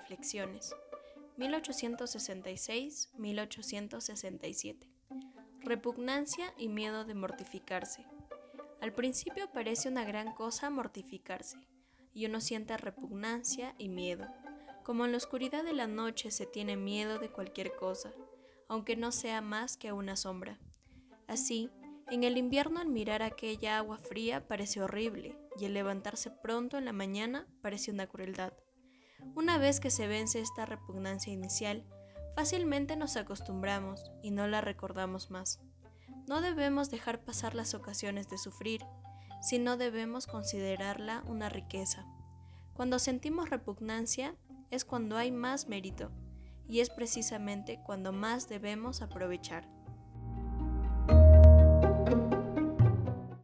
Ficciones, 1866-1867. Repugnancia y miedo de mortificarse. Al principio parece una gran cosa mortificarse, y uno siente repugnancia y miedo, como en la oscuridad de la noche se tiene miedo de cualquier cosa, aunque no sea más que una sombra. Así, en el invierno al mirar aquella agua fría parece horrible, y el levantarse pronto en la mañana parece una crueldad. Una vez que se vence esta repugnancia inicial, fácilmente nos acostumbramos y no la recordamos más. No debemos dejar pasar las ocasiones de sufrir, sino debemos considerarla una riqueza. Cuando sentimos repugnancia es cuando hay más mérito, y es precisamente cuando más debemos aprovechar.